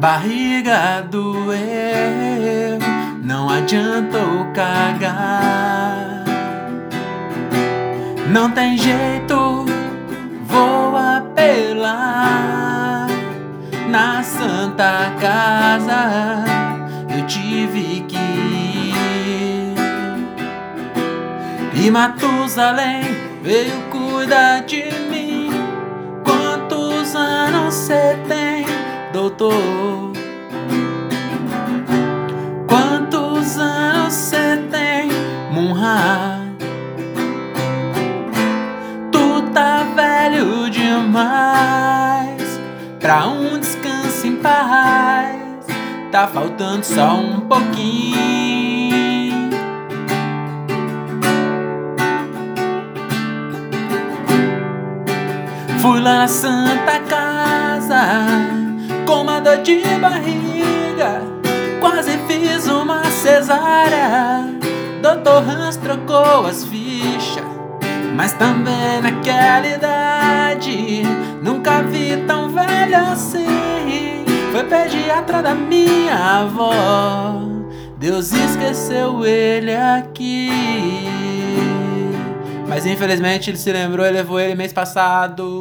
Barriga doeu, não adiantou cagar. Não tem jeito, vou apelar na Santa Casa. Eu tive que ir. E Matusalém veio cuidar de mim. Doutor? Quantos anos você tem, Munha? Tu tá velho demais pra um descanso em paz. Tá faltando só um pouquinho. Fui lá na Santa Casa de barriga. Quase fiz uma cesárea. Doutor Hans trocou as fichas. Mas também naquela idade Nunca vi tão velho assim Foi pediatra da minha avó Deus esqueceu ele aqui Mas infelizmente ele se lembrou e levou ele mês passado